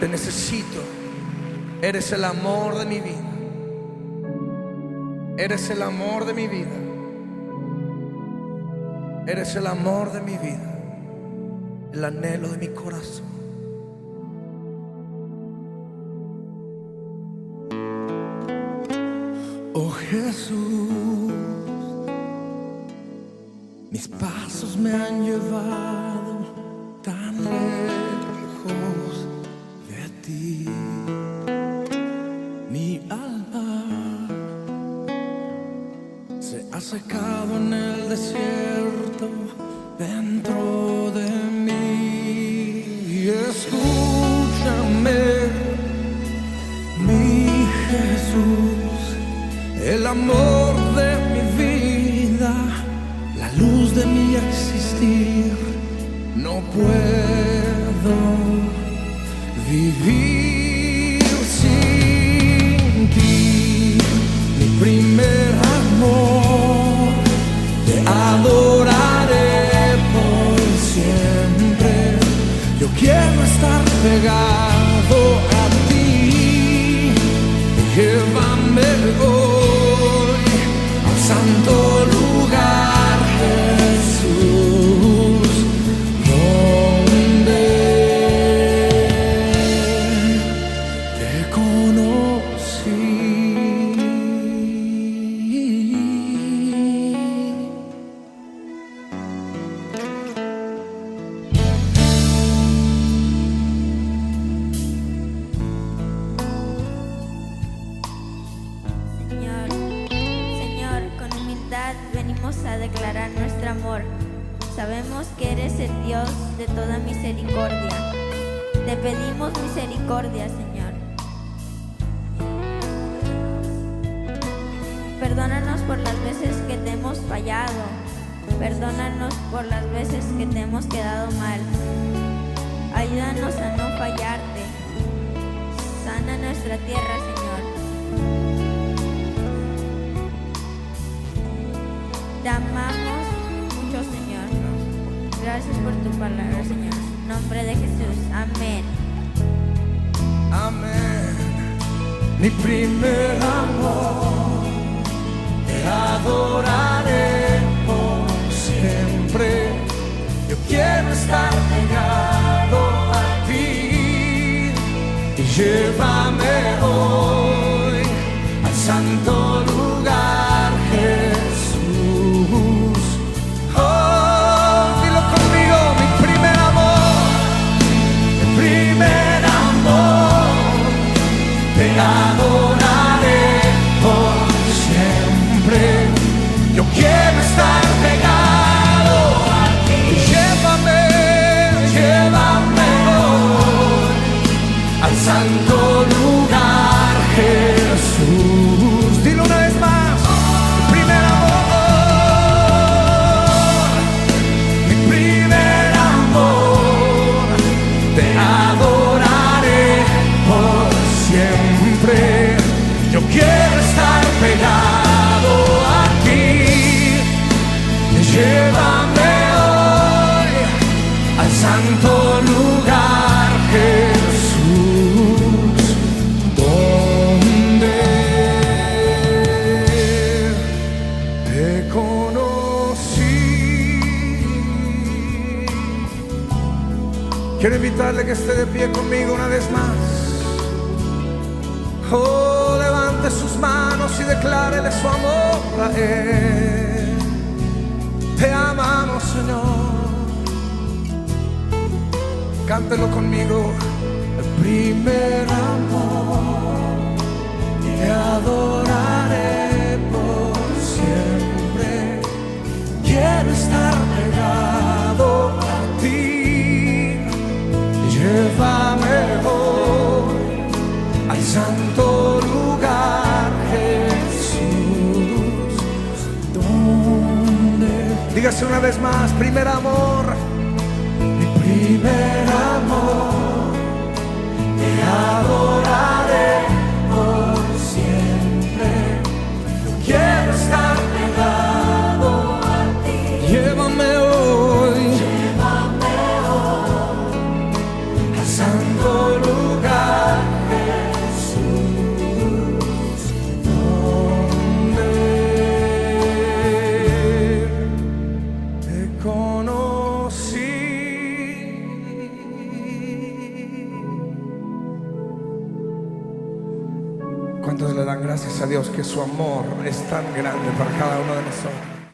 Te necesito. Eres el amor de mi vida. Eres el amor de mi vida. Eres el amor de mi vida. El anhelo de mi corazón. Oh Jesús, mis pasos me han llevado amor de mi vida, la luz de mi existir. No puedo a declarar nuestro amor. Sabemos que eres el Dios de toda misericordia. Te pedimos misericordia, Señor. Perdónanos por las veces que te hemos fallado. Perdónanos por las veces que te hemos quedado mal. Ayúdanos a no fallarte. Sana nuestra tierra, Señor. Te amamos mucho, Señor. Gracias por tu palabra, Señor. En nombre de Jesús. Amén. Amén. Mi primer amor, te adoraré por siempre. Yo quiero estar pegado a ti y llévame te siempre. Yo quiero estar pegado a ti. Llévame hoy al santo lugar, Jesús, donde te conocí. Quiero invitarle que esté de pie conmigo una vez más. Oh, levante sus manos y declárele su amor a Él. Te amamos, Señor. Cántelo conmigo. El primer amor. Te adoraré dígase una vez más, primer amor, mi primer ¿Cuántos le dan gracias a Dios que su amor es tan grande para cada uno de nosotros?